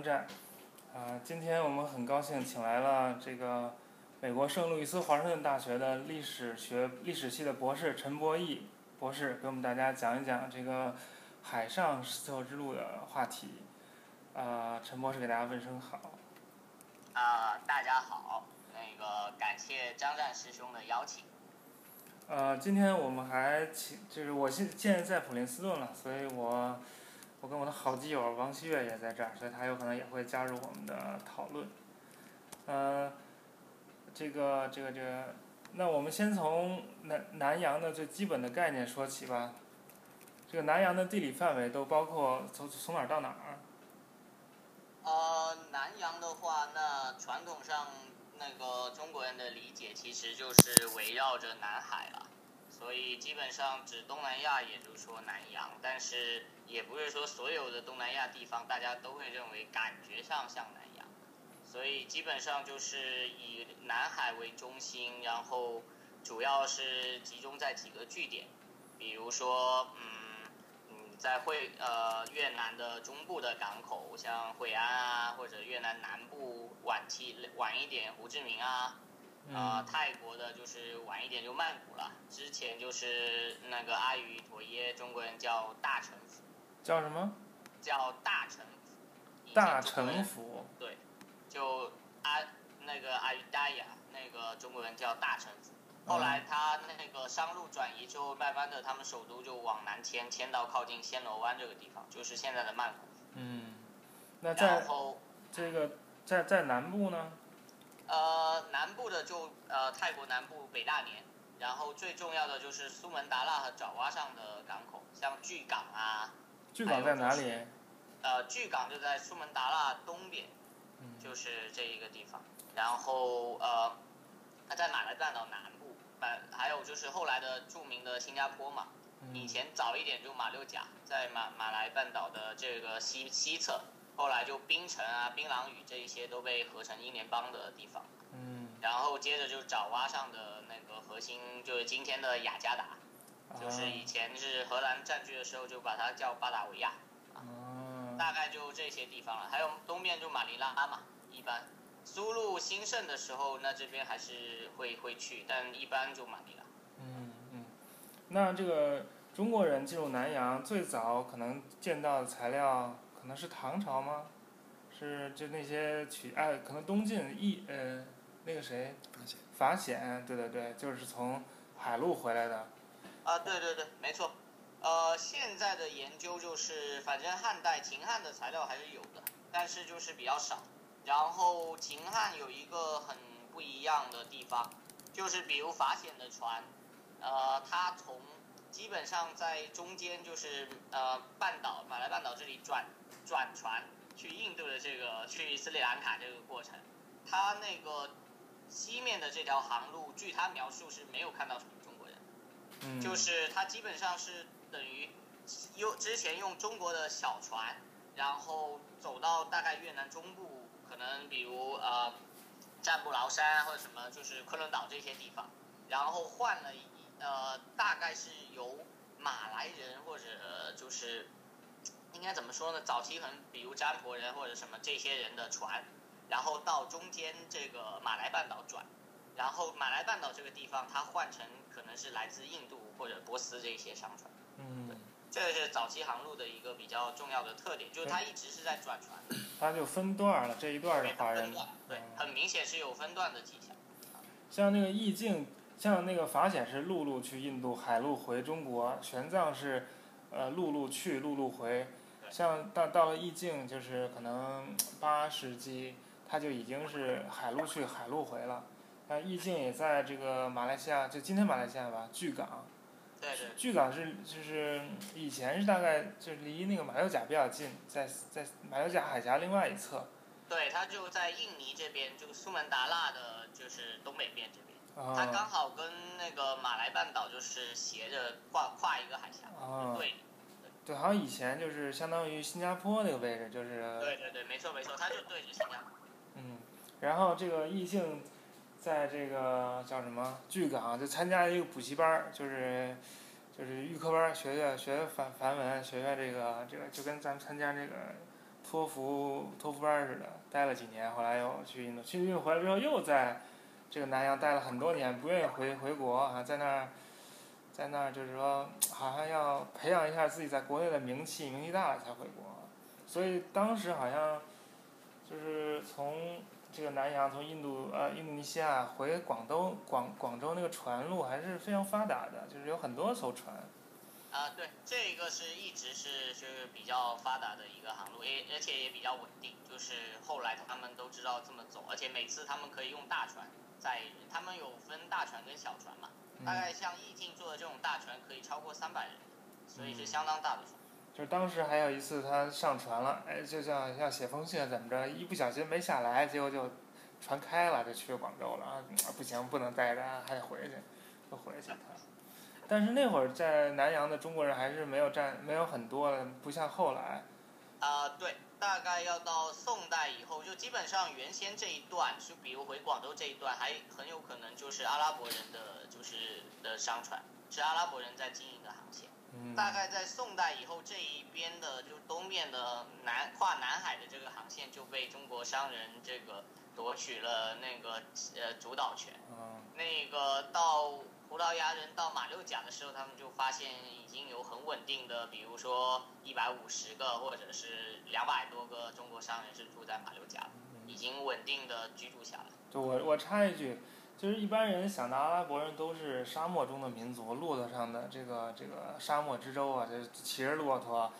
我是张湛。啊、今天我们很高兴请来了这个美国圣路易斯华盛顿大学的历史学历史系的博士陈博义博士，给我们大家讲一讲这个海上丝绸之路的话题。啊、陈博士给大家问声好。啊、大家好，那个感谢张战师兄的邀请。呃，今天我们还请，就是我现现在在普林斯顿了，所以我我跟我的好基友王希月也在这儿，所以他有可能也会加入我们的讨论。呃，这个这个这个，那我们先从南南洋的最基本的概念说起吧。这个南洋的地理范围都包括从从哪儿到哪儿？呃，南洋的话，那传统上那个中国人的理解其实就是围绕着南海了，所以基本上指东南亚，也就是说南洋，但是也不是说所有的东南亚地方大家都会认为感觉上像南洋，所以基本上就是以南海为中心，然后主要是集中在几个据点，比如说，嗯。嗯，在惠呃越南的中部的港口，像惠安啊，或者越南南部晚期晚一点胡志明啊，呃，泰国的就是晚一点就曼谷了。之前就是那个阿瑜陀耶，中国人叫大城府，叫什么？叫大城府。大城府。对，就阿那个阿瑜达雅，那个中国人叫大城府。后来他那个商路转移之后，慢慢的他们首都就往南迁，迁到靠近暹罗湾这个地方，就是现在的曼谷。嗯，那在然后这个在在南部呢？呃南部的就呃泰国南部北大年，然后最重要的就是苏门答腊和爪哇上的港口，像巨港啊，巨港在哪里？呃巨港就在苏门答腊东边，嗯就是这一个地方。然后呃，它在马来半岛南部，呃，还有就是后来的著名的新加坡嘛，以嗯前早一点就马六甲，在马马来半岛的这个西西侧，后来就槟城啊、槟榔屿这一些都被合成英联邦的地方。嗯，然后接着就爪哇上的那个核心，就是今天的雅加达，就是以前是荷兰占据的时候就把它叫巴达维亚，啊，大概就这些地方了。还有东面就马尼拉嘛，一般苏路兴盛的时候，那这边还是会会去，但一般就马尼拉。嗯嗯，那这个中国人进入南洋最早可能见到的材料可能是唐朝吗？是就那些取哎，可能东晋一呃那个谁法显法显，对对对，就是从海路回来的。啊，对对对，没错。呃，现在的研究就是，反正汉代秦汉的材料还是有的，但是就是比较少。然后秦汉有一个很不一样的地方，就是比如法显的船，呃，它从基本上在中间就是呃半岛马来半岛这里转转船去印度的这个去斯里兰卡这个过程，他那个西面的这条航路，据他描述是没有看到什么中国人。嗯，就是他基本上是等于用之前用中国的小船，然后走到大概越南中部，可能比如呃占布劳山或者什么，就是昆仑岛这些地方，然后换了一呃大概是由马来人或者就是应该怎么说呢？早期可能比如占婆人或者什么这些人的船，然后到中间这个马来半岛转。然后马来半岛这个地方，它换成可能是来自印度或者波斯这些商船，嗯，这个是早期航路的一个比较重要的特点，就是它一直是在转船，它就分段了，这一段儿是华人对，嗯很明显是有分段的迹象。像那个意境，像那个法显是陆路去印度，海路回中国；玄奘是，呃，陆路去，陆路回。对像到到了意境，就是可能八世纪，它就已经是海路去，海路回了。但意境也在这个马来西亚，就今天马来西亚吧，巨港。对对巨港是就是以前是大概就离那个马六甲比较近，在在马六甲海峡另外一侧。对，它就在印尼这边，就苏门答腊的，就是东北边这边，它啊刚好跟那个马来半岛就是斜着跨跨一个海峡，啊，对对，好像以前就是相当于新加坡那个位置，就是对对对，没错没错，它就对着新加坡。嗯，然后这个异性在这个叫什么巨港就参加一个补习班儿，就是就是预科班儿学学学梵梵文，学学这个这个，就跟咱们参加这个托福托福班儿似的，待了几年，后来又去印度，去印度回来之后又在这个南洋待了很多年，不愿意回回国啊，在那儿在那儿就是说，好像要培养一下自己在国内的名气，名气大了才回国，所以当时好像就是从这个南洋从印度呃印度尼西亚回广东广广州那个船路还是非常发达的，就是有很多艘船。啊，对，这个是一直是就是比较发达的一个航路，也而且也比较稳定。就是后来他们都知道这么走，而且每次他们可以用大船在，他们有分大船跟小船嘛。大概像易静做的这种大船可以超过三百人，所以是相当大的船。就是当时还有一次他上船了，哎，就像要写封信怎么着，一不小心没下来，结果就船开了，就去广州了啊！不行，不能待着，还得回去，就回去了。但是那会儿在南洋的中国人还是没有占，没有很多的，不像后来。啊，对，大概要到宋代以后，就基本上原先这一段，就比如回广州这一段，还很有可能就是阿拉伯人的就是的商船，是阿拉伯人在经营的航线。嗯。大概在宋代以后，这一边的就东面的南跨南海的这个航线就被中国商人这个夺取了那个呃主导权。嗯。那个到。葡萄牙人到马六甲的时候，他们就发现已经有很稳定的，比如说一百五十个或者是两百多个中国商人是住在马六甲，已经稳定的居住下来。就我我插一句，就是一般人想到阿拉伯人都是沙漠中的民族，骆驼上的这个这个沙漠之舟啊，就骑着骆驼，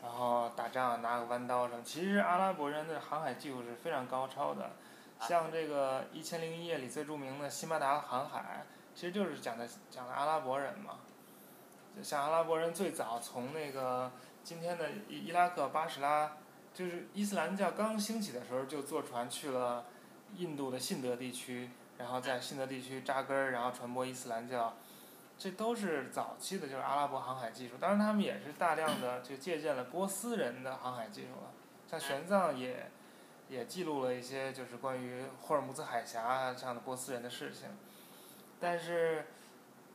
然后打仗拿个弯刀什么。其实阿拉伯人的航海技术是非常高超的，像这个《一千零一夜》里最著名的辛巴达航海。其实就是讲的讲的阿拉伯人嘛，像阿拉伯人最早从那个今天的伊伊拉克巴士拉，就是伊斯兰教刚兴起的时候就坐船去了印度的信德地区，然后在信德地区扎根儿，然后传播伊斯兰教，这都是早期的就是阿拉伯航海技术。当然他们也是大量的就借鉴了波斯人的航海技术了，像玄奘也也记录了一些就是关于霍尔木兹海峡这样的波斯人的事情。但是，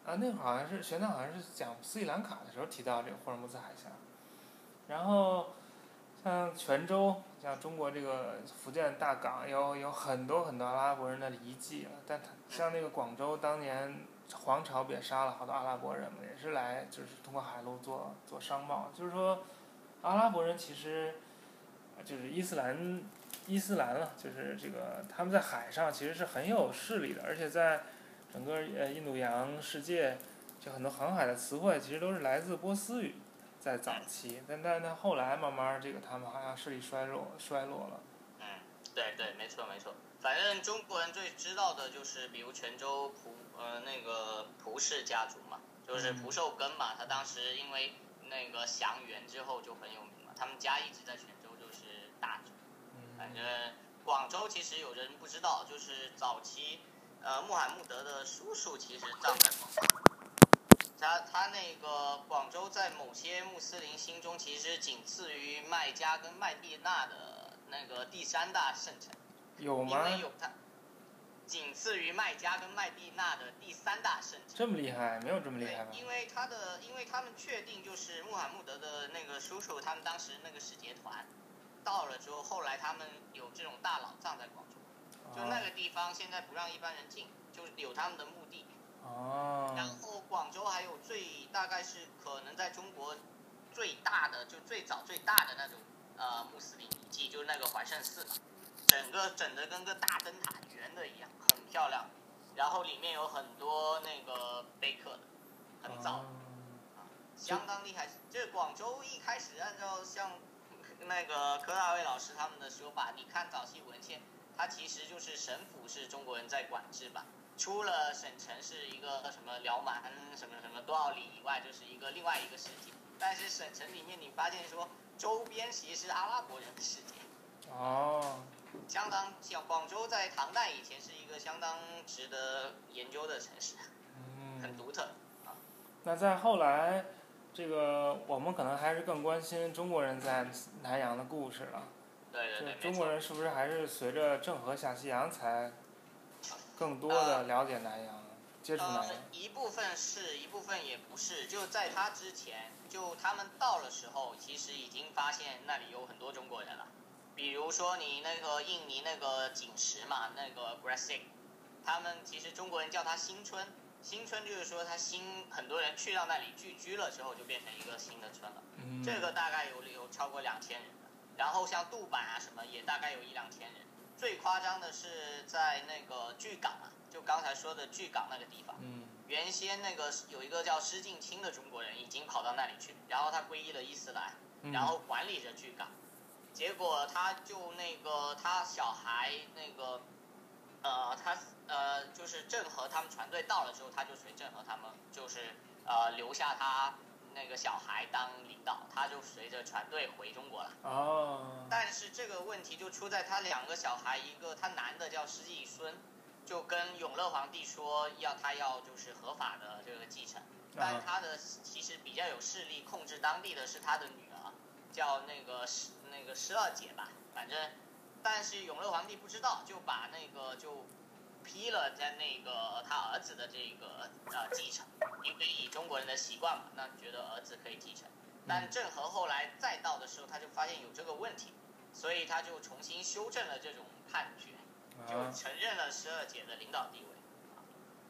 啊，那会儿好像是玄奘好像是讲斯里兰卡的时候提到这个霍尔木兹海峡，然后像泉州，像中国这个福建大港有有很多很多阿拉伯人的遗迹啊，但他像那个广州当年皇朝不也杀了好多阿拉伯人嘛，也是来就是通过海路做做商贸，就是说阿拉伯人其实就是伊斯兰伊斯兰了，就是这个他们在海上其实是很有势力的，而且在。整个呃印度洋世界，就很多航海的词汇其实都是来自波斯语，在早期，但但但后来慢慢这个他们好像势力衰弱衰落了。嗯，对对，没错没错。反正中国人最知道的就是，比如泉州蒲呃那个蒲氏家族嘛，就是蒲寿根嘛，他当时因为那个降元之后就很有名嘛，他们家一直在泉州就是大族。反正广州其实有人不知道，就是早期。呃，穆罕默德的叔叔其实葬在广州，他他那个广州在某些穆斯林心中其实仅次于麦加跟麦地那的那个第三大圣城，有吗？因为有他，仅次于麦加跟麦地那的第三大圣城。这么厉害？没有这么厉害吧？因为他的，因为他们确定就是穆罕默德的那个叔叔，他们当时那个使节团到了之后，后来他们有这种大佬葬在广州。就那个地方现在不让一般人进，就有他们的墓地。哦。然后广州还有最大概是可能在中国最大的，就最早最大的那种呃穆斯林遗迹，就是那个怀圣寺嘛，整个整的跟个大灯塔圆的一样，很漂亮。然后里面有很多那个碑刻的，很早，啊，相当厉害。这广州一开始按照像那个柯大卫老师他们的说法，你看早期文献。它其实就是省府是中国人在管制吧，除了省城是一个什么辽满什么什么多少里以外就是一个另外一个世界，但是省城里面你发现说周边其实是阿拉伯人的世界。哦。相当像广州在唐代以前是一个相当值得研究的城市，嗯很独特啊。那在后来，这个我们可能还是更关心中国人在南洋的故事了。中国人是不是还是随着郑和下西洋才更多的了解南洋？接触南洋？呃，一部分是一部分也不是，就在他之前，就他们到的时候，其实已经发现那里有很多中国人了。比如说你那个印尼那个景石嘛，那个 Gresik，他们其实中国人叫它新村，新村就是说它新很多人去到那里聚居了之后，就变成一个新的村了。嗯，这个大概有有超过两千人的，然后像杜坂啊什么也大概有一两千人。最夸张的是在那个巨港啊，就刚才说的巨港那个地方，嗯原先那个有一个叫施敬清的中国人已经跑到那里去，然后他皈依了伊斯兰，嗯，然后管理着巨港，结果他就那个他小孩那个，呃，他呃就是郑和他们船队到了之后，他就随郑和他们就是呃留下他那个小孩当领导，他就随着船队回中国了。哦，但是这个问题就出在他两个小孩，一个他男的叫施继孙，就跟永乐皇帝说要他要就是合法的这个继承，但他的其实比较有势力控制当地的是他的女儿，叫那个十那个施二姐吧，反正，但是永乐皇帝不知道，就把那个就批了在那个他儿子的这个呃继承，因为以中国人的习惯嘛，那觉得儿子可以继承。但郑和后来再到的时候，他就发现有这个问题，所以他就重新修正了这种判决，就啊，承认了十二姐的领导地位。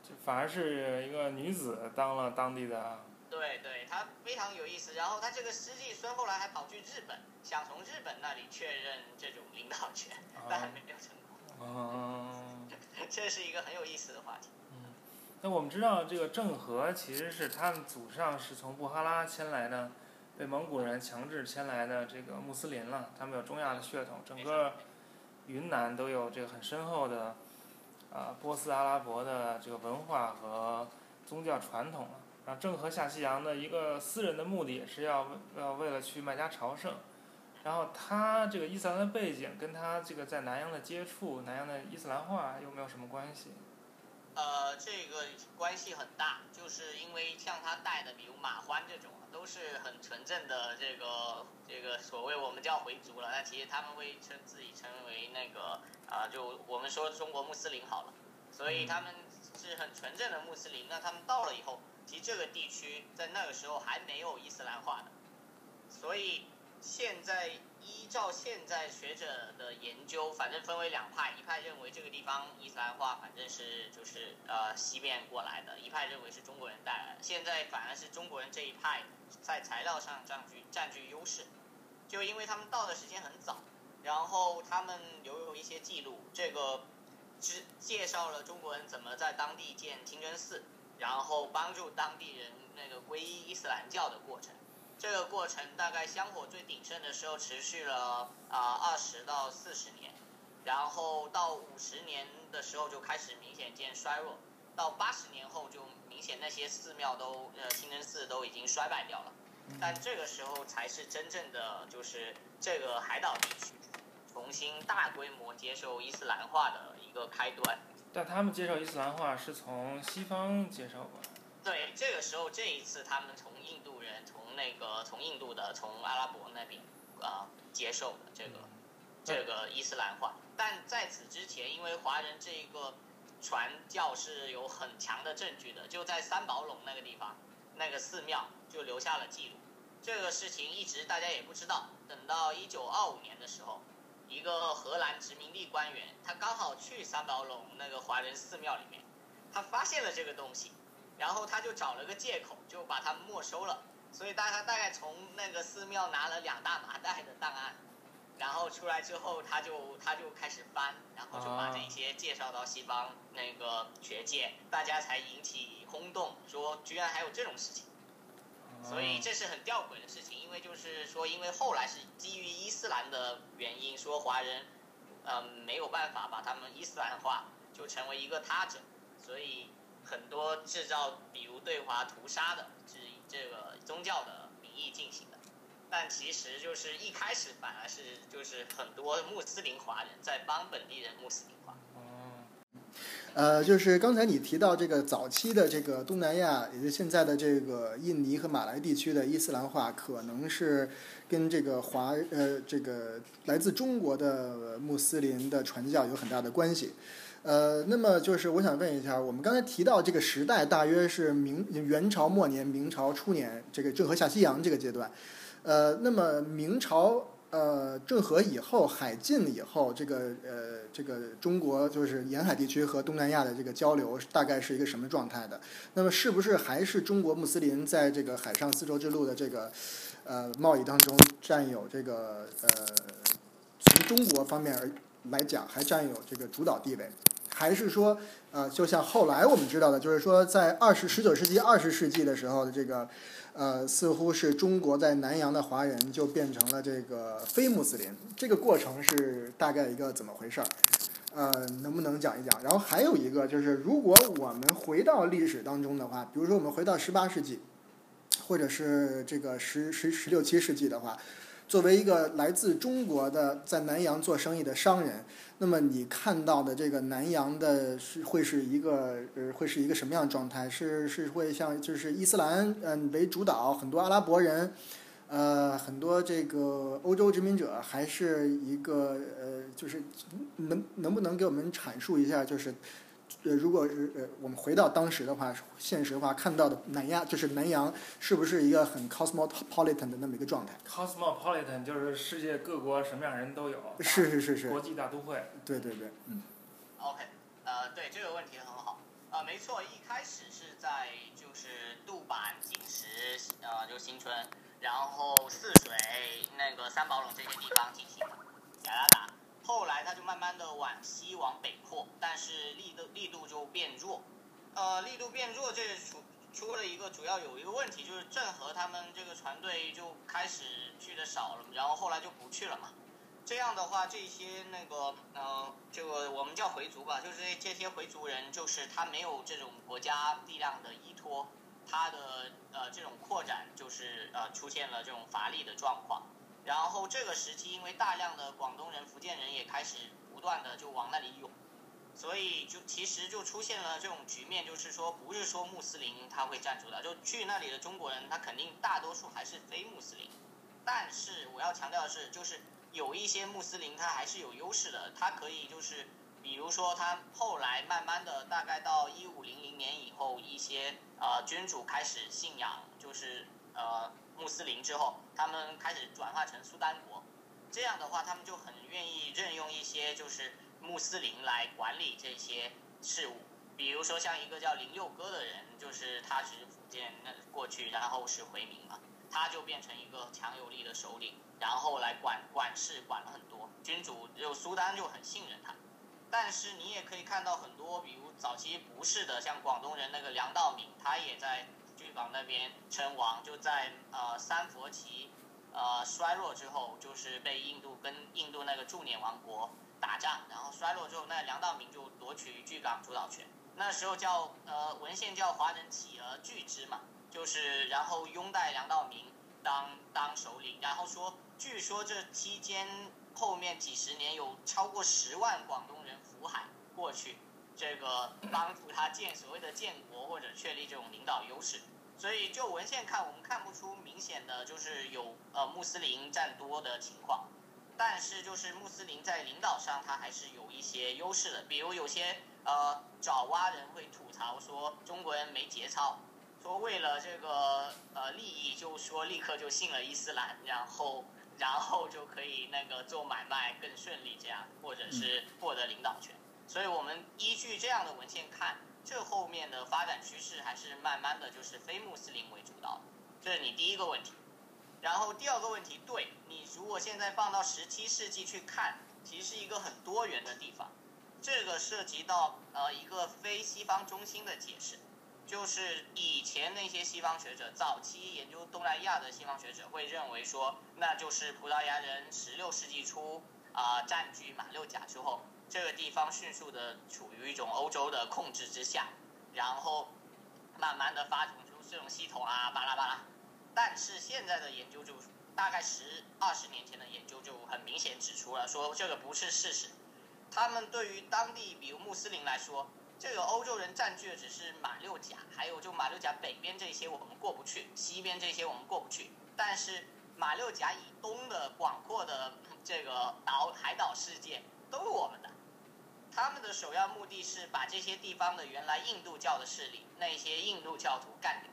就反而是一个女子当了当地的，对对，他非常有意思。然后他这个师弟孙后来还跑去日本，想从日本那里确认这种领导权，但还没有成功。嗯。这是一个很有意思的话题。嗯那我们知道，这个郑和其实是他们祖上是从布哈拉迁来的，被蒙古人强制迁来的这个穆斯林了。他们有中亚的血统，整个云南都有这个很深厚的啊波斯阿拉伯的这个文化和宗教传统了。然后郑和下西洋的一个私人的目的也是要要为了去麦加朝圣。然后他这个伊斯兰的背景跟他这个在南洋的接触，南洋的伊斯兰化有没有什么关系？呃，这个关系很大，就是因为像他带的，比如马欢这种，都是很纯正的这个这个所谓我们叫回族了，但其实他们会称自己称为那个啊、就我们说中国穆斯林好了，所以他们是很纯正的穆斯林。那他们到了以后，其实这个地区在那个时候还没有伊斯兰化的，所以现在依照现在学者的研究，反正分为两派，一派认为这个地方伊斯兰化反正是就是呃西边过来的，一派认为是中国人带来的。现在反而是中国人这一派在材料上占据占据优势，就因为他们到的时间很早，然后他们留有一些记录，这个只介绍了中国人怎么在当地建清真寺，然后帮助当地人那个皈依伊斯兰教的过程。这个过程大概香火最鼎盛的时候持续了啊二十到四十年，然后到五十年的时候就开始明显见衰弱，到八十年后就明显那些寺庙都呃清真寺都已经衰败掉了，但这个时候才是真正的就是这个海岛地区重新大规模接受伊斯兰化的一个开端。但他们接受伊斯兰化是从西方接受过来的。对，这个时候这一次他们从从那个从印度的，从阿拉伯那边啊、接受的这个这个伊斯兰化，但在此之前，因为华人这个传教是有很强的证据的，就在三宝垄那个地方，那个寺庙就留下了记录。这个事情一直大家也不知道，等到一九二五年的时候，一个荷兰殖民地官员，他刚好去三宝垄那个华人寺庙里面，他发现了这个东西。然后他就找了个借口，就把它没收了。所以大他大概从那个寺庙拿了两大麻袋的档案，然后出来之后，他就他就开始翻，然后就把这些介绍到西方那个学界，大家才引起轰动，说居然还有这种事情。所以这是很吊诡的事情，因为就是说，因为后来是基于伊斯兰的原因，说华人，嗯、没有办法把他们伊斯兰化，就成为一个他者，所以很多制造，比如对华屠杀的，这个宗教的名义进行的。但其实就是一开始反而是就是很多穆斯林华人在帮本地人穆斯林化。哦，呃，就是刚才你提到这个早期的这个东南亚，也就是现在的这个印尼和马来地区的伊斯兰化，可能是跟这个华呃这个来自中国的穆斯林的传教有很大的关系。呃，那么就是我想问一下，我们刚才提到这个时代大约是明元朝末年、明朝初年，这个郑和下西洋这个阶段。呃，那么明朝呃郑和以后海禁以后，这个呃这个中国就是沿海地区和东南亚的这个交流大概是一个什么状态的？那么是不是还是中国穆斯林在这个海上丝绸之路的这个呃贸易当中占有这个呃从中国方面而来讲还占有这个主导地位？还是说，呃，就像后来我们知道的，就是说，在二十十九世纪、二十世纪的时候的这个，呃，似乎是中国在南洋的华人就变成了这个非穆斯林，这个过程是大概一个怎么回事儿？呃，能不能讲一讲？然后还有一个就是，如果我们回到历史当中的话，比如说我们回到十八世纪，或者是这个十十十六七世纪的话。作为一个来自中国的在南洋做生意的商人，那么你看到的这个南洋的是会是一个呃会是一个什么样的状态？是是会像就是伊斯兰嗯为主导，很多阿拉伯人，呃很多这个欧洲殖民者，还是一个呃就是能能不能给我们阐述一下就是？呃，如果是呃，我们回到当时的话，现实的话看到的南亚就是南洋，是不是一个很 cosmopolitan 的那么一个状态？cosmopolitan 就是世界各国什么样人都有。是是是是。国际大都会。对对对，嗯。OK，呃，对这个问题很好。呃，没错，一开始是在就是杜版、景石，呃，就新春，然后泗水、那个三宝垄这些地方进行雅加达。后来他就慢慢的往西往北扩，但是力度力度就变弱，呃，力度变弱，这出出了一个主要有一个问题，就是郑和他们这个船队就开始去的少了，然后后来就不去了嘛。这样的话，这些那个呃，这个我们叫回族吧，就是这些回族人，就是他没有这种国家力量的依托，他的呃这种扩展就是呃出现了这种乏力的状况。然后这个时期，因为大量的广东人、福建人也开始不断的就往那里涌，所以就其实就出现了这种局面，就是说不是说穆斯林他会占主导，就去那里的中国人他肯定大多数还是非穆斯林。但是我要强调的是，就是有一些穆斯林他还是有优势的，他可以就是比如说他后来慢慢的大概到一五零零年以后，一些呃君主开始信仰就是呃。穆斯林之后，他们开始转化成苏丹国，这样的话，他们就很愿意任用一些就是穆斯林来管理这些事务。比如说像一个叫林六哥的人，就是他是福建那过去，然后是回民嘛，他就变成一个强有力的首领，然后来管管事，管了很多。君主就苏丹就很信任他，但是你也可以看到很多，比如早期不是的，像广东人那个梁道敏，他也在。港那边称王，就在呃三佛齐呃衰落之后，就是被印度跟印度那个驻缅王国打仗，然后衰落之后，那梁道明就夺取巨港主导权。那时候叫呃文献叫华人企而拒之嘛，就是然后拥戴梁道明当当首领，然后说据说这期间后面几十年有超过十万广东人浮海过去，这个帮助他建所谓的建国或者确立这种领导优势。所以就文献看，我们看不出明显的就是有呃穆斯林占多的情况，但是就是穆斯林在领导上他还是有一些优势的，比如有些呃爪哇人会吐槽说中国人没节操，说为了这个呃利益就说立刻就信了伊斯兰，然后然后就可以那个做买卖更顺利这样，或者是获得领导权，所以我们依据这样的文献看。这后面的发展趋势还是慢慢的就是非穆斯林为主导，这是你第一个问题。然后第二个问题，对你如果现在放到十七世纪去看，其实是一个很多元的地方。这个涉及到呃一个非西方中心的解释，就是以前那些西方学者，早期研究东南亚的西方学者会认为说，那就是葡萄牙人十六世纪初啊占据马六甲之后。这个地方迅速的处于一种欧洲的控制之下，然后慢慢的发展出这种系统啊，巴拉巴拉。但是现在的研究就大概十二十年前的研究就很明显指出了，说这个不是事实。他们对于当地比如穆斯林来说，这个欧洲人占据的只是马六甲，还有就马六甲北边这些我们过不去，西边这些我们过不去。但是马六甲以东的广阔的这个岛海岛世界都是我们的。他们的首要目的是把这些地方的原来印度教的势力，那些印度教徒干掉，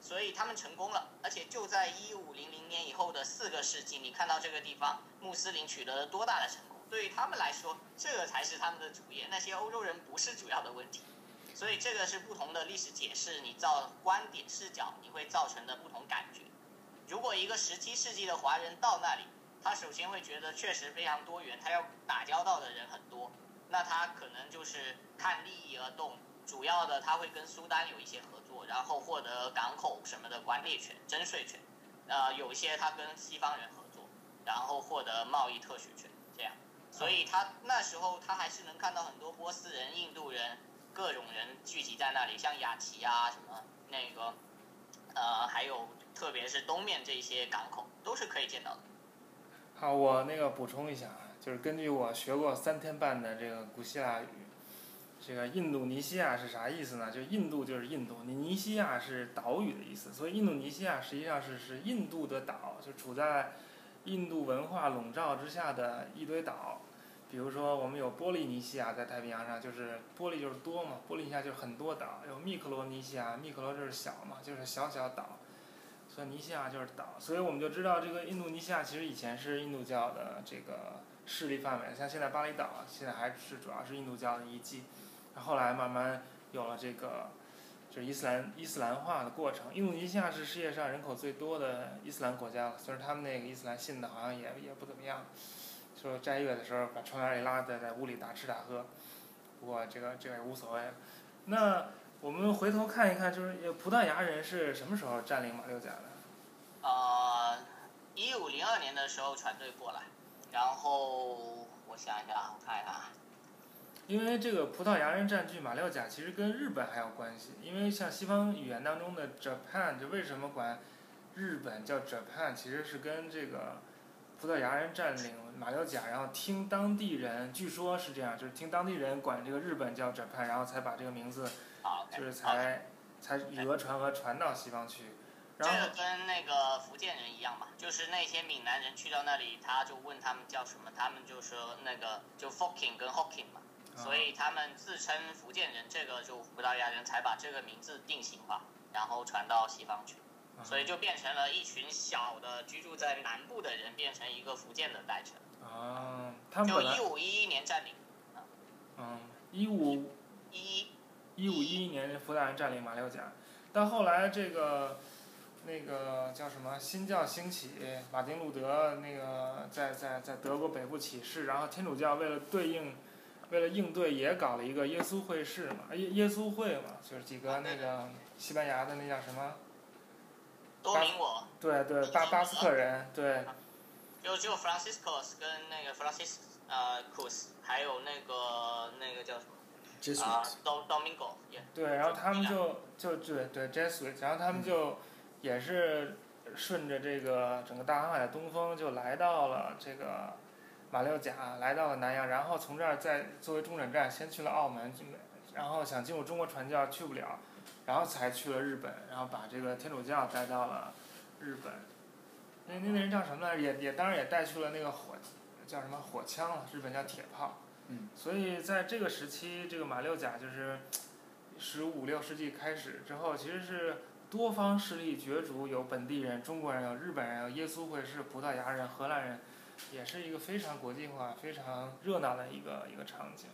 所以他们成功了。而且就在一五零零年以后的四个世纪，你看到这个地方穆斯林取得了多大的成功？对于他们来说，这个才是他们的主业，那些欧洲人不是主要的问题。所以这个是不同的历史解释，你造观点视角，你会造成的不同感觉。如果一个十七世纪的华人到那里，他首先会觉得确实非常多元，他要打交道的人很多，那他可能就是看利益而动，主要的他会跟苏丹有一些合作，然后获得港口什么的管理权、征税权，呃，有一些他跟西方人合作，然后获得贸易特许权，这样，所以他那时候他还是能看到很多波斯人、印度人。各种人聚集在那里，像雅琪啊，什么那个，呃，还有特别是东面这些港口都是可以见到的。好，我那个补充一下啊，就是根据我学过三天半的这个古希腊语，这个印度尼西亚是啥意思呢？就印度就是印度，尼西亚是岛屿的意思，所以印度尼西亚实际上是是印度的岛，就处在印度文化笼罩之下的一堆岛。比如说，我们有波利尼西亚在太平洋上，就是波利就是多嘛，波利尼西亚就是很多岛。有密克罗尼西亚，密克罗就是小嘛，就是小小岛，所以尼西亚就是岛。所以我们就知道，这个印度尼西亚其实以前是印度教的这个势力范围，像现在巴厘岛，现在还是主要是印度教的遗迹。后来慢慢有了这个，就是伊斯兰伊斯兰化的过程。印度尼西亚是世界上人口最多的伊斯兰国家了，虽然他们那个伊斯兰信的好像也也不怎么样。说斋月的时候把窗帘一拉，在在屋里大吃大喝，不过这个这个也无所谓。那我们回头看一看，就是葡萄牙人是什么时候占领马六甲的？呃，一五零二年的时候船队过来，然后我想一下，我看一看。因为这个葡萄牙人占据马六甲，其实跟日本还有关系。因为像西方语言当中的 Japan，就为什么管日本叫 Japan，其实是跟这个。葡萄牙人占领马六甲，然后听当地人，据说是这样，就是听当地人管这个日本叫 Japan，然后才把这个名字，就是才才讹传讹传到西方去。这个跟那个福建人一样嘛，就是那些闽南人去到那里，他就问他们叫什么，他们就说那个就 Fokien 跟 Hokkien 嘛，所以他们自称福建人，这个就葡萄牙人才把这个名字定型化，然后传到西方去。所以就变成了一群小的居住在南部的人，变成一个福建的代称。啊，他们就一五一一年占领。嗯，一五一一五一一年葡萄牙人占领马六甲，但后来这个那个叫什么新教兴起，马丁路德那个在在在德国北部起事，然后天主教为了对应为了应对也搞了一个耶稣会士嘛，耶耶稣会嘛，就是几个那个西班牙的那叫什么？多明我，对对，巴巴斯克人，对。就就 Franciscus 跟那个 Francis 呃 Cus，还有那个那个叫什么？啊，Do Domingo。对，然后他们就就对对 Jesuit，然后他们就也是顺着这个整个大航海的东风，就来到了这个马六甲，来到了南洋，然后从这儿再作为中转站，先去了澳门，然后想进入中国传教去不了。然后才去了日本，然后把这个天主教带到了日本。那那那人叫什么来着？也也当然也带去了那个火，叫什么火枪了？日本叫铁炮。嗯。所以在这个时期，这个马六甲就是十五六世纪开始之后，其实是多方势力角逐，有本地人、中国人、有日本人、有耶稣会士、葡萄牙人、荷兰人，也是一个非常国际化、非常热闹的一个一个场景。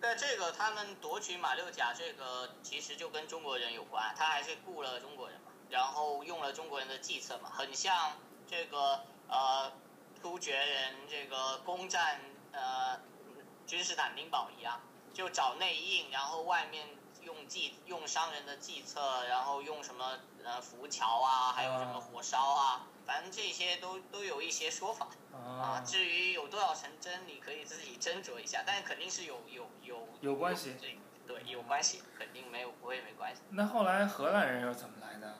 在这个他们夺取马六甲，这个其实就跟中国人有关，他还是雇了中国人嘛，然后用了中国人的计策嘛，很像这个呃突厥人这个攻占呃君士坦丁堡一样，就找内应，然后外面用计用商人的计策，然后用什么呃浮桥啊，还有什么火烧啊。反正这些都都有一些说法啊，至于有多少成真，你可以自己斟酌一下，但是肯定是有有有有关系，对，有关系，肯定没有不会没关系。那后来荷兰人又怎么来的？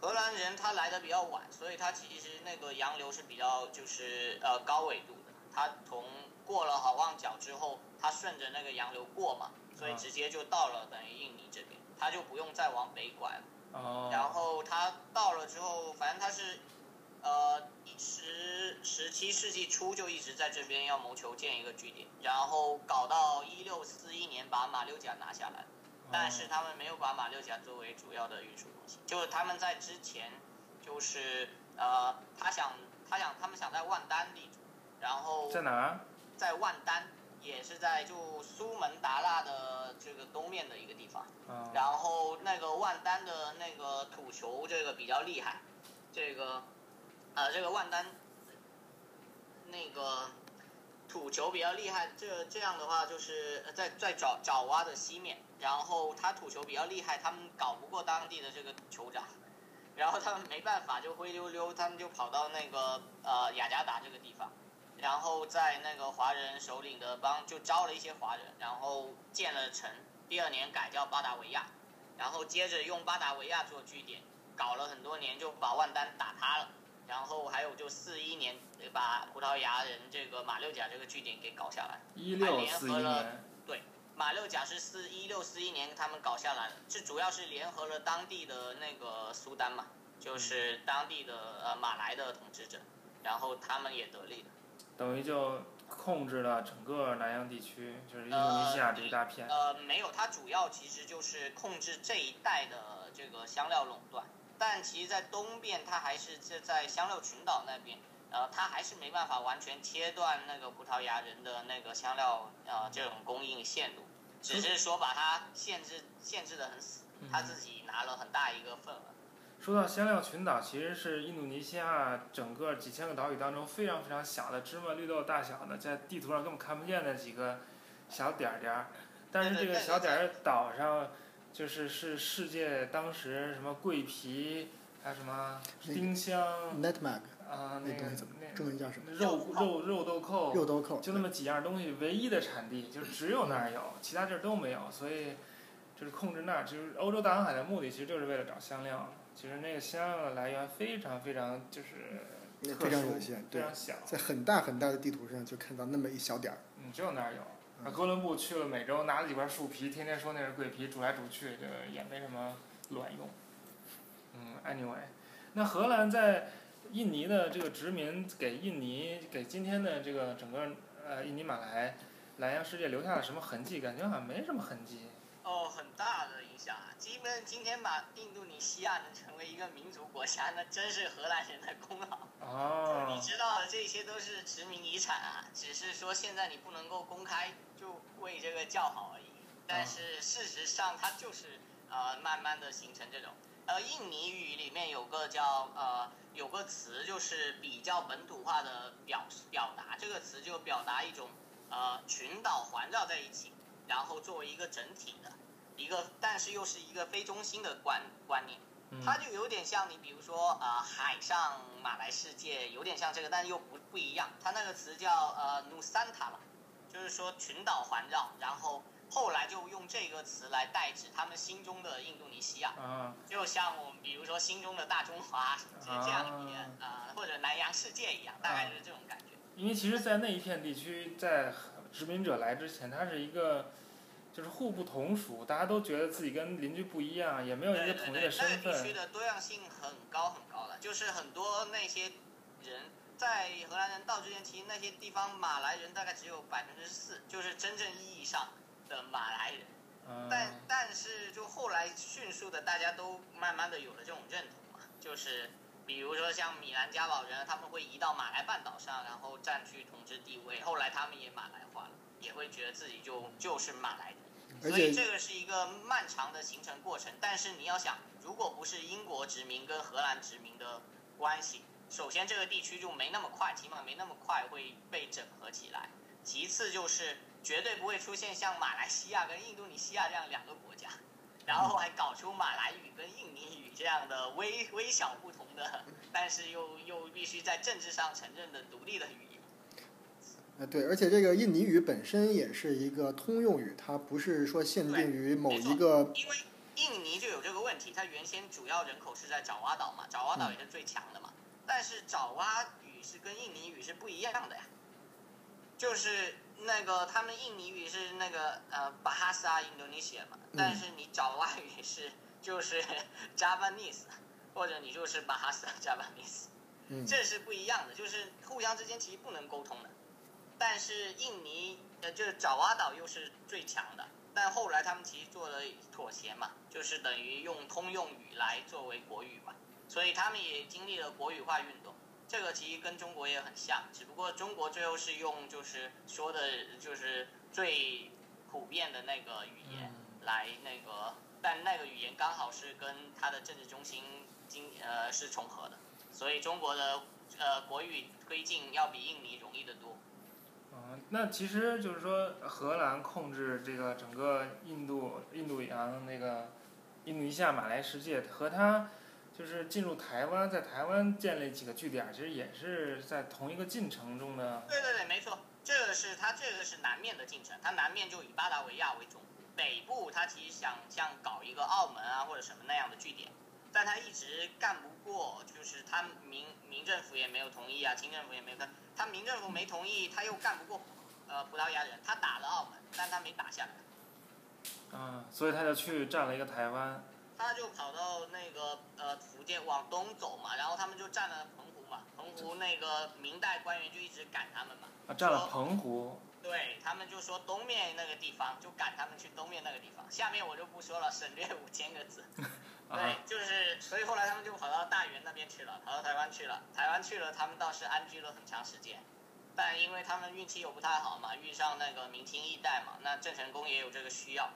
荷兰人他来的比较晚，所以他其实那个洋流是比较就是呃高纬度的，他从过了好望角之后，他顺着那个洋流过嘛，所以直接就到了等于印尼这边，他就不用再往北拐了。哦。然后他到了之后，反正他是。呃，十十七世纪初就一直在这边要谋求建一个据点，然后搞到一六四一年把马六甲拿下来，但是他们没有把马六甲作为主要的运输中心，就是他们在之前就是呃，他想他想他们想在万丹立足，然后在哪儿？在万丹，也是在就苏门答腊的这个东面的一个地方。嗯，然后那个万丹的那个土球这个比较厉害，这个呃这个万丹那个土球比较厉害，这这样的话就是呃在在爪爪哇的西面，然后他土球比较厉害，他们搞不过当地的这个酋长，然后他们没办法就灰溜溜，他们就跑到那个呃雅加达这个地方。然后在那个华人首领的帮就招了一些华人，然后建了城。第二年改叫巴达维亚，然后接着用巴达维亚做据点，搞了很多年就把万丹打塌了。然后还有就四一年把葡萄牙人这个马六甲这个据点给搞下来。一六四一年，对，马六甲是四一六四一年他们搞下来的，这主要是联合了当地的那个苏丹嘛，就是当地的呃马来的统治者，然后他们也得利了。等于就控制了整个南洋地区，就是印度尼西亚这一大片。呃，没有，它主要其实就是控制这一带的这个香料垄断，但其实，在东边，它还是在在香料群岛那边，呃，它还是没办法完全切断那个葡萄牙人的那个香料呃这种供应线路，只是说把它限制限制的很死，他自己拿了很大一个份额。说到香料群岛，其实是印度尼西亚整个几千个岛屿当中非常非常小的芝麻绿豆大小的，在地图上根本看不见的几个小点儿点儿。但是这个小点儿岛上，就是是世界当时什么桂皮，还有什么丁香，nutmeg 啊，那个那中文叫什么？肉肉肉豆蔻，肉豆蔻，就那么几样东西，唯一的产地就只有那儿有，其他地儿都没有，所以就是控制那儿。就是欧洲大航海的目的，其实就是为了找香料。其实那个香料的来源非常非常就是非常有限，非常小，在很大很大的地图上就看到那么一小点儿。嗯，只有那儿有。那哥伦布去了美洲，拿了几块树皮，天天说那是桂皮，煮来煮去，这也没什么卵用。嗯，anyway，那荷兰在印尼的这个殖民，给印尼给今天的这个整个呃印尼马来南洋世界留下了什么痕迹？感觉好像没什么痕迹。哦，很大的影响啊！基本今天把印度尼西亚能成为一个民族国家，那真是荷兰人的功劳。哦。你知道的这些都是殖民遗产啊，只是说现在你不能够公开，就为这个叫好而已。但是事实上，它就是呃慢慢的形成这种。呃，印尼语里面有个叫呃有个词，就是比较本土化的表表达，这个词就表达一种呃群岛环绕在一起。然后作为一个整体的，一个但是又是一个非中心的观观念，它就有点像你比如说呃海上马来世界有点像这个，但又不不一样。它那个词叫呃努三塔了，就是说群岛环绕。然后后来就用这个词来代指他们心中的印度尼西亚，嗯就像我们比如说心中的大中华这样一点啊，或者南洋世界一样，大概就是这种感觉。因为其实，在那一片地区，在殖民者来之前，它是一个。就是互不同属，大家都觉得自己跟邻居不一样，也没有一个统一的身份。那个地区的多样性很高很高的，就是很多那些人在荷兰人到之前，其实那些地方马来人大概只有百分之四，就是真正意义上的马来人。但但是就后来迅速的，大家都慢慢的有了这种认同嘛，就是比如说像米兰加堡人，他们会移到马来半岛上，然后占据统治地位，后来他们也马来化了。也会觉得自己就就是马来的，所以这个是一个漫长的形成过程。但是你要想，如果不是英国殖民跟荷兰殖民的关系，首先这个地区就没那么快，起码没那么快会被整合起来。其次就是绝对不会出现像马来西亚跟印度尼西亚这样两个国家，然后还搞出马来语跟印尼语这样的微微小不同的，但是又又必须在政治上承认的独立的语言。呃，对，而且这个印尼语本身也是一个通用语，它不是说限定于某一个。因为印尼就有这个问题，它原先主要人口是在爪哇岛嘛，爪哇岛也是最强的嘛。但是爪哇语是跟印尼语是不一样的呀，就是那个他们印尼语是那个呃巴哈萨印度尼西亚嘛，但是你爪哇语是就是 Javanese，或者你就是巴哈萨 Javanese。嗯这是不一样的，就是互相之间其实不能沟通的。但是印尼呃，就是爪哇岛又是最强的，但后来他们其实做了妥协嘛，就是等于用通用语来作为国语嘛，所以他们也经历了国语化运动。这个其实跟中国也很像，只不过中国最后是用就是说的就是最普遍的那个语言来那个，但那个语言刚好是跟它的政治中心经呃是重合的，所以中国的呃国语推进要比印尼容易得多。那其实就是说，荷兰控制这个整个印度印度洋那个印度尼西亚马来世界，和它就是进入台湾，在台湾建立几个据点，其实也是在同一个进程中的。对对对，没错，这个是它这个是南面的进程，它南面就以巴达维亚为主，北部它其实想像搞一个澳门啊或者什么那样的据点，但它一直干不过，就是他民民政府也没有同意啊，清政府也没有，他民政府没同意，他又干不过呃葡萄牙人，他打了澳门，但他没打下来。嗯，所以他就去占了一个台湾。他就跑到那个呃福建往东走嘛，然后他们就占了澎湖嘛，澎湖那个明代官员就一直赶他们嘛，啊，占了澎湖。对他们就说东面那个地方就赶他们去东面那个地方，下面我就不说了，省略五千个字。对啊，，就是所以后来他们就跑到大原那边去了，跑到台湾去了，台湾去了，他们倒是安居了很长时间。但因为他们运气又不太好嘛，遇上那个明清易代嘛，那郑成功也有这个需要，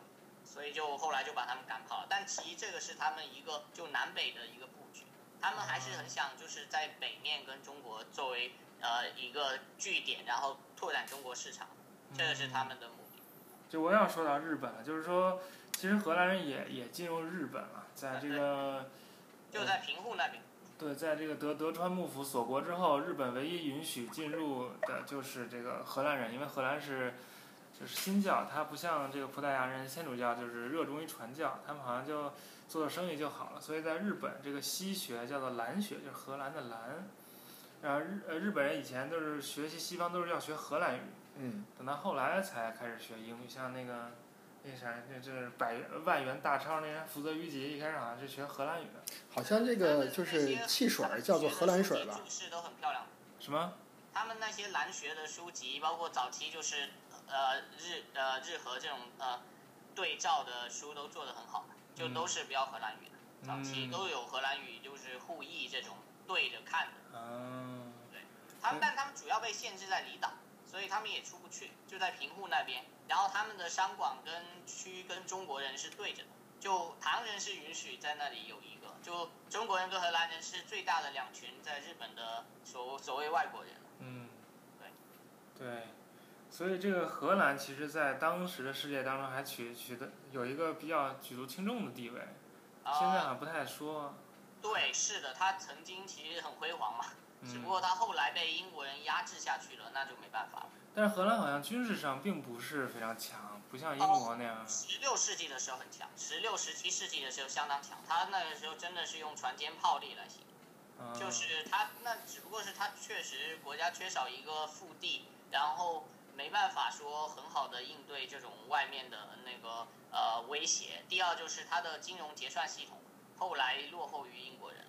所以就后来就把他们赶跑了。但其实这个是他们一个就南北的一个布局，他们还是很想就是在北面跟中国作为呃一个据点，然后拓展中国市场，这个是他们的目的。就我要说到日本了，就是说，其实荷兰人也也进入日本了，在这个 就在平户那边，对，在这个德德川幕府锁国之后，日本唯一允许进入的就是这个荷兰人，因为荷兰是就是新教，它不像这个葡萄牙人天主教就是热衷于传教，他们好像就做做生意就好了。所以在日本，这个西学叫做兰学，就是荷兰的兰。然后日呃日本人以前都是学习西方都是要学荷兰语，嗯，等到后来才开始学英语，像那个那啥，那这是百万元大钞那人福泽谕吉，一开始好像是学荷兰语的。好像这个就是汽水儿叫做荷兰水吧？都很漂亮。什么？他们那些蓝学的书籍，包括早期就是呃日呃日和这种呃对照的书都做得很好，就都是标荷兰语的。早期嗯都有荷兰语，就是互译这种对着看的。嗯。对，他们但他们主要被限制在离岛，所以他们也出不去，就在平户那边。然后他们的商馆跟区跟中国人是对着的，就唐人是允许在那里有一个，就中国人跟荷兰人是最大的两群在日本的所所谓外国人。嗯，对，对，所以这个荷兰其实在当时的世界当中还取取得有一个比较举足轻重的地位，现在好啊、像不太说。对，是的，他曾经其实很辉煌嘛，只不嗯，过他后来被英国人压制下去了，那就没办法了。但是荷兰好像军事上并不是非常强，不像英国那样。十六世纪的时候很强，十六、十七世纪的时候相当强，他那个时候真的是用船坚炮利来行。嗯，就是他那只不过是他确实国家缺少一个腹地，然后没办法说很好的应对这种外面的那个呃威胁。第二就是他的金融结算系统后来落后于英国人了，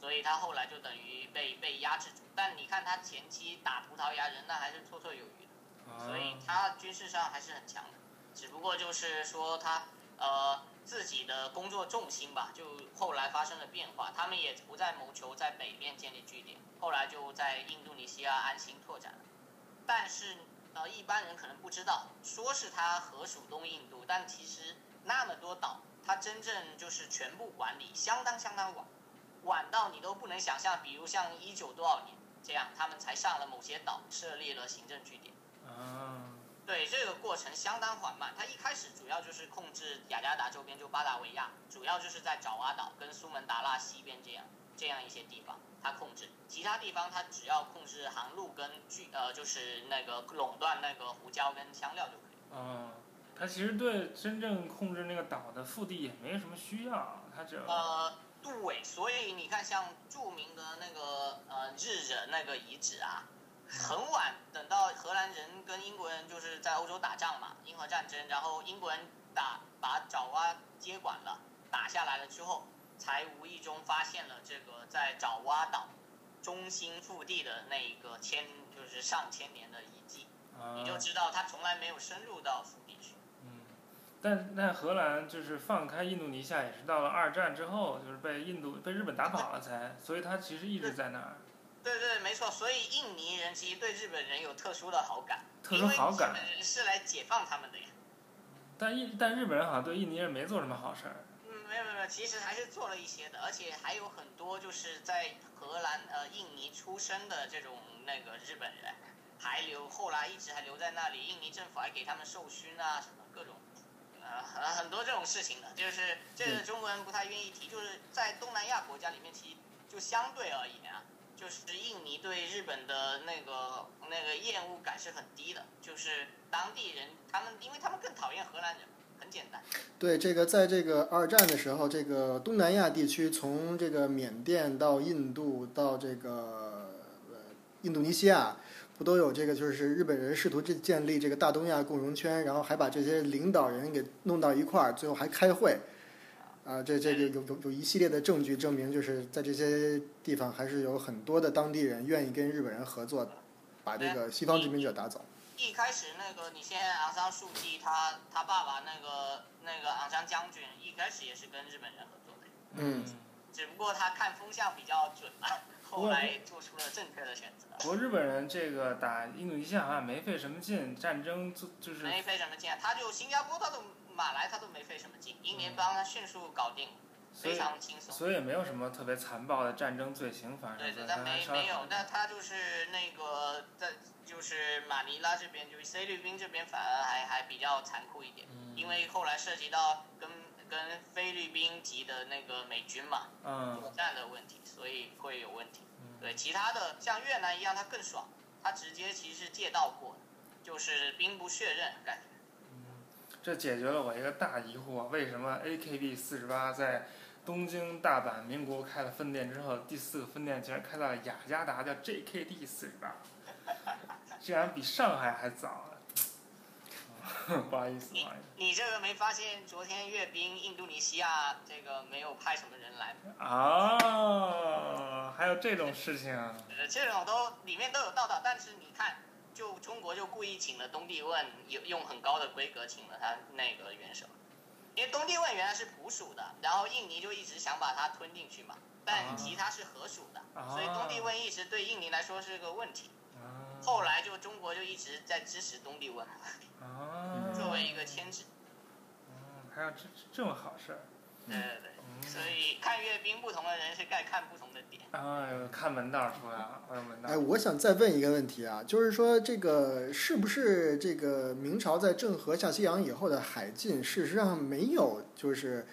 所以他后来就等于被被压制住。但你看他前期打葡萄牙人，那还是绰绰有余的。啊所以他军事上还是很强的，只不过就是说他呃自己的工作重心吧，就后来发生了变化，他们也不再谋求在北面建立据点，后来就在印度尼西亚安心拓展了。但是呃一般人可能不知道，说是他合属东印度，但其实那么多岛，他真正就是全部管理相当相当晚，晚到你都不能想象，比如像一九多少年这样，他们才上了某些岛设立了行政据点。嗯，对这个过程相当缓慢，它一开始主要就是控制雅加达周边，就巴达维亚，主要就是在爪哇岛跟苏门答腊西边这样这样一些地方，它控制。其他地方它只要控制航路跟据呃，就是那个垄断那个胡椒跟香料就可以。嗯，他其实对真正控制那个岛的腹地也没什么需要，他只要呃，对，所以你看，像著名的那个呃日惹那个遗址啊，很晚等到荷兰人跟英国人就是在欧洲打仗嘛，英荷战争，然后英国人打把爪哇接管了，打下来了之后，才无意中发现了这个在爪哇岛中心腹地的那一个千就是上千年的遗迹，啊。你就知道他从来没有深入到但但荷兰就是放开印度尼西亚也是到了二战之后，就是被印度被日本打跑了才，所以他其实一直在那儿。对对，没错。所以印尼人其实对日本人有特殊的好感，特殊好感日本人是来解放他们的呀。但印但日本人好像对印尼人没做什么好事儿。嗯，没有没有，其实还是做了一些的，而且还有很多就是在荷兰呃印尼出生的这种那个日本人，还留后来一直还留在那里，印尼政府还给他们授勋啊什么。呃，很很多这种事情的，就是这个中国人不太愿意提，就是在东南亚国家里面，其实就相对而言啊，就是印尼对日本的那个那个厌恶感是很低的，就是当地人他们，因为他们更讨厌荷兰人，很简单。对，这个在这个二战的时候，这个东南亚地区从这个缅甸到印度到这个呃印度尼西亚，不都有这个就是日本人试图建建立这个大东亚共荣圈，然后还把这些领导人给弄到一块儿，最后还开会。啊，这这个有有有一系列的证据证明，就是在这些地方还是有很多的当地人愿意跟日本人合作，把这个西方殖民者打走。一开始那个你现在昂山素季他他爸爸那个那个昂山将军，一开始也是跟日本人合作的，嗯只不过他看风向比较准嘛，后来做出了正确的选择。不过日本人这个打印度尼西亚好像没费什么劲，战争就就是没费什么劲，他就新加坡他都马来他都没费什么劲，英联邦他迅速搞定，非常轻松。所以也没有什么特别残暴的战争罪行发生。对对，但没没有，但他就是那个在就是马尼拉这边，就是菲律宾这边反而还还比较残酷一点，嗯因为后来涉及到跟跟菲律宾籍的那个美军嘛嗯作战的问题，所以会有问题。对，其他的像越南一样，它更爽，它直接其实是借道过的，就是兵不血刃感觉。这解决了我一个大疑惑：为什么 AKB 四十八在东京、大阪、民国开了分店之后，第四个分店竟然开到了雅加达，叫 JKD 四十八，竟然比上海还早。不好意思，不你好意思。你这个没发现昨天阅兵印度尼西亚这个没有派什么人来吗？哦，还有这种事情啊？呃，这种都里面都有道道，但是你看，就中国就故意请了东帝汶，有用很高的规格请了他那个元首，因为东帝汶原来是普属的，然后印尼就一直想把它吞进去嘛，但其他是合属的，啊所以东帝汶一直对印尼来说是个问题。啊后来就中国就一直在支持东帝汶，啊！作为一个牵制。嗯，还有这这么好事儿。对对对，所以看阅兵，不同的人是该看不同的点。哎呦，看门道出来了，我有门道。哎，我想再问一个问题啊，就是说这个是不是这个明朝在郑和下西洋以后的海禁，事实上没有就是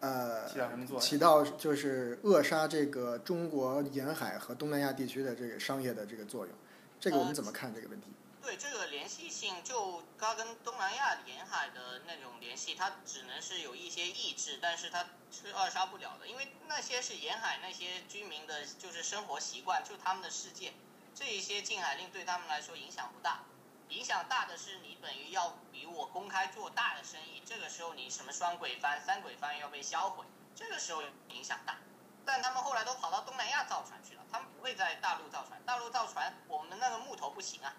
呃起到什么作用起到就是扼杀这个中国沿海和东南亚地区的这个商业的这个作用？这个我们怎么看这个问题？对这个联系性，就它跟东南亚沿海的那种联系，它只能是有一些抑制，但是它是扼杀不了的，因为那些是沿海那些居民的，就是生活习惯，就他们的世界，这一些禁海令对他们来说影响不大。影响大的是你等于要比我公开做大的生意，这个时候你什么双轨帆、三轨帆要被销毁，这个时候影响大。但他们后来都跑到东南亚造船去了，他们不会在大陆造船。大陆造船，我们那个木头不行啊，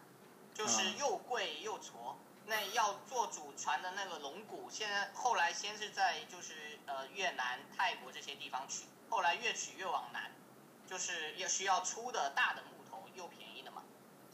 就是又贵又矬。那要做主船的那个龙骨，现在后来先是在就是呃越南、泰国这些地方取，后来越取越往南，就是要需要粗的大的木头，又便宜的嘛。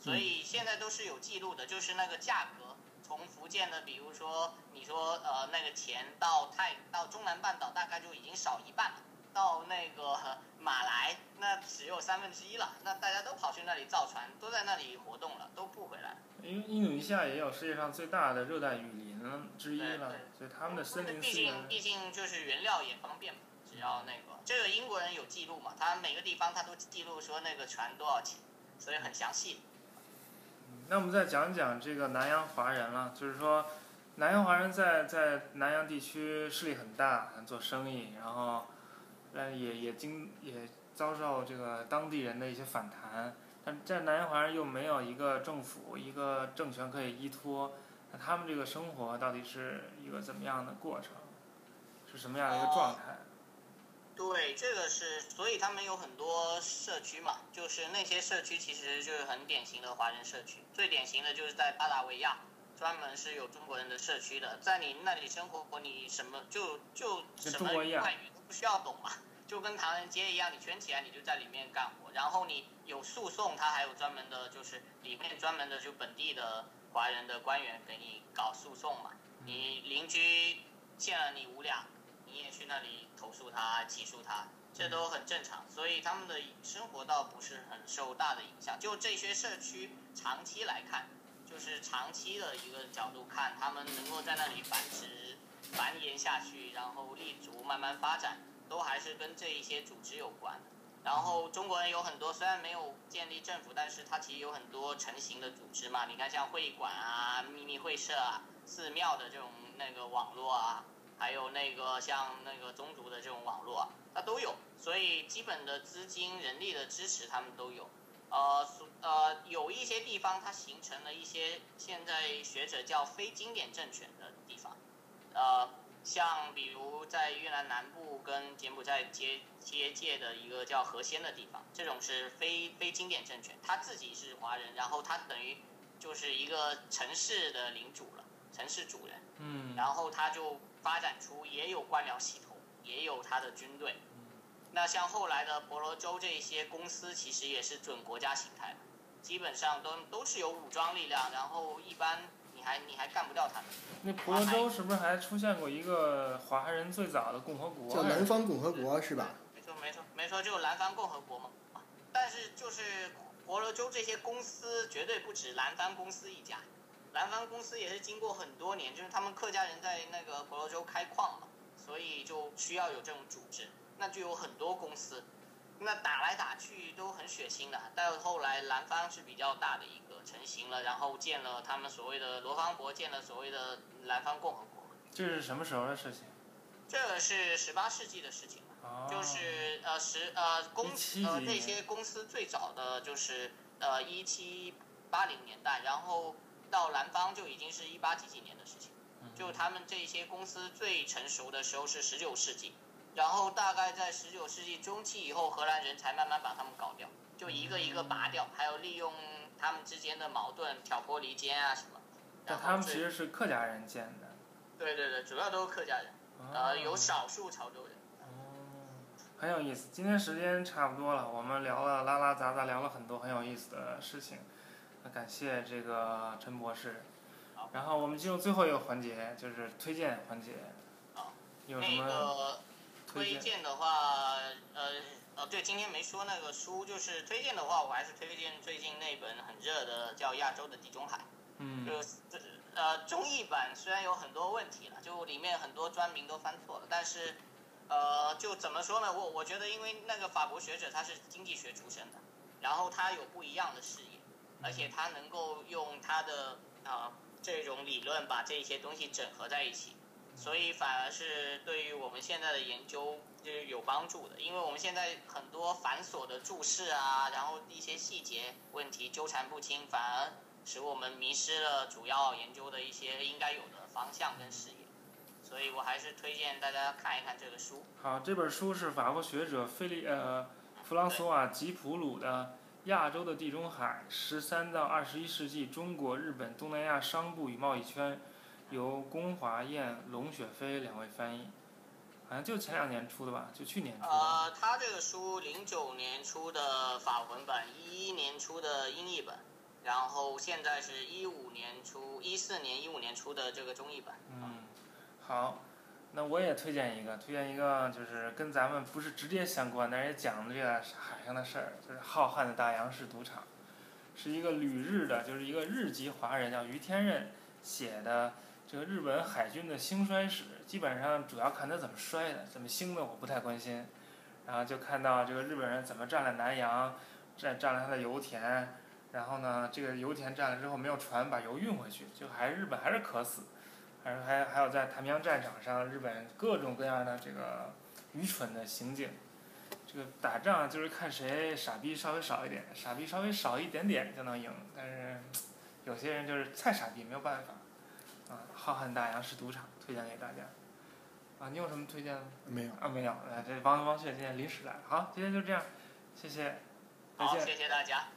所以现在都是有记录的，就是那个价格，从福建的，比如说你说呃那个钱到泰到中南半岛大概就已经少一半了。到那个马来，那只有三分之一了。那大家都跑去那里造船，都在那里活动了，都不回来。因为印度尼西亚也有世界上最大的热带雨林之一了，所以他们的森林毕资源竟毕竟就是原料也方便嘛，只要那个这个英国人有记录嘛，他每个地方他都记录说那个船多少钱，所以很详细。那我们再讲讲这个南洋华人了，就是说，南洋华人在在南洋地区势力很大，做生意，然后，但也也经也遭受这个当地人的一些反弹，但在南洋华人又没有一个政府、一个政权可以依托，那他们这个生活到底是一个怎么样的过程？是什么样的一个状态？对，这个是，所以他们有很多社区嘛，就是那些社区其实就是很典型的华人社区，最典型的就是在巴达维亚，专门是有中国人的社区的，在你那里生活，你什么就就什么外语都不需要懂嘛，就跟唐人街一样，你圈起来你就在里面干活，然后你有诉讼，他还有专门的，就是里面专门的就本地的华人的官员给你搞诉讼嘛，你邻居欠了你五两。你也去那里投诉他、起诉他，这都很正常，所以他们的生活倒不是很受大的影响。就这些社区长期来看，就是长期的一个角度看，他们能够在那里繁殖、繁衍下去，然后立足、慢慢发展，都还是跟这一些组织有关。然后中国人有很多，虽然没有建立政府，但是他其实有很多成型的组织嘛。你看像会馆啊、秘密会社啊、寺庙的这种那个网络啊。还有那个像那个宗族的这种网络啊，它都有，所以基本的资金、人力的支持他们都有。呃，呃，有一些地方它形成了一些现在学者叫非经典政权的，呃，像比如在越南南部跟柬埔寨接接界的一个叫河仙的地方，这种是非非经典政权，他自己是华人，然后他等于就是一个城市的领主了，城市主人。嗯。然后他就。发展出也有官僚系统，也有他的军队。那像后来的婆罗洲这些公司，其实也是准国家形态，基本上都都是有武装力量，然后一般你还你还干不掉他们。那婆罗洲是不是还出现过一个华人最早的共和国？叫南方共和国是吧？没错没错没错，就是南方共和国嘛。但是就是婆罗洲这些公司绝对不止南方公司一家。南方公司也是经过很多年，就是他们客家人在那个婆罗洲开矿嘛，所以就需要有这种组织，那就有很多公司，那打来打去都很血腥的。到后来南方是比较大的一个成型了，然后建了他们所谓的罗芳伯建了所谓的南方共和国。这是什么时候的事情？这个是十八世纪的事情了，就是呃十呃公呃那些公司最早的就是呃一七八零年代，然后。到南方就已经是一八几几年的事情，就他们这些公司最成熟的时候是十九世纪，然后大概在十九世纪中期以后，荷兰人才慢慢把他们搞掉，就一个一个拔掉，还有利用他们之间的矛盾挑拨离间啊什么。但他们其实是客家人建的。对对对，主要都是客家人，呃，有少数潮州人。哦，很有意思。今天时间差不多了，我们聊了拉拉杂杂，聊了很多很有意思的事情。感谢这个陈博士，然后我们进入最后一个环节，就是推荐环节。啊，有什么推荐的话，呃，呃，对，今天没说那个书，就是推荐的话，我还是推荐最近那本很热的叫《亚洲的地中海》。嗯。就呃，中译版虽然有很多问题了，就里面很多专名都翻错了，但是呃，就怎么说呢？我我觉得，因为那个法国学者他是经济学出身的，然后他有不一样的视野。而且他能够用他的啊这种理论把这些东西整合在一起，所以反而是对于我们现在的研究就是有帮助的。因为我们现在很多繁琐的注释啊，然后一些细节问题纠缠不清，反而使我们迷失了主要研究的一些应该有的方向跟视野。所以我还是推荐大家看一看这个书。好，这本书是法国学者菲利呃弗朗索瓦吉普鲁的。亚洲的地中海，十三到二十一世纪中国、日本、东南亚商埠与贸易圈，由龚华燕、龙雪飞两位翻译，好像就前两年出的吧，就去年出的。呃，他这个书零九年出的法文版，一一年出的英译本，然后现在是一五年出，一四年、一五年出的这个中译版。嗯，好。那我也推荐一个，推荐一个就是跟咱们不是直接相关，但是也讲这个海上的事儿，就是浩瀚的大洋是赌场，是一个旅日的，就是一个日籍华人叫于天任写的这个日本海军的兴衰史，基本上主要看他怎么衰的，怎么兴的我不太关心，然后就看到这个日本人怎么占了南洋，占占了他的油田，然后呢，这个油田占了之后没有船把油运回去，就还日本还是渴死。还是还还有在太平洋战场上，日本各种各样的这个愚蠢的行径，这个打仗就是看谁傻逼稍微少一点，傻逼稍微少一点点就能赢。但是有些人就是太傻逼，没有办法。啊，浩瀚大洋是赌场，推荐给大家。啊，你有什么推荐的吗？没有。啊，没有。啊，这王王雪今天临时来了。好，今天就这样，谢谢，再好，见。谢谢大家。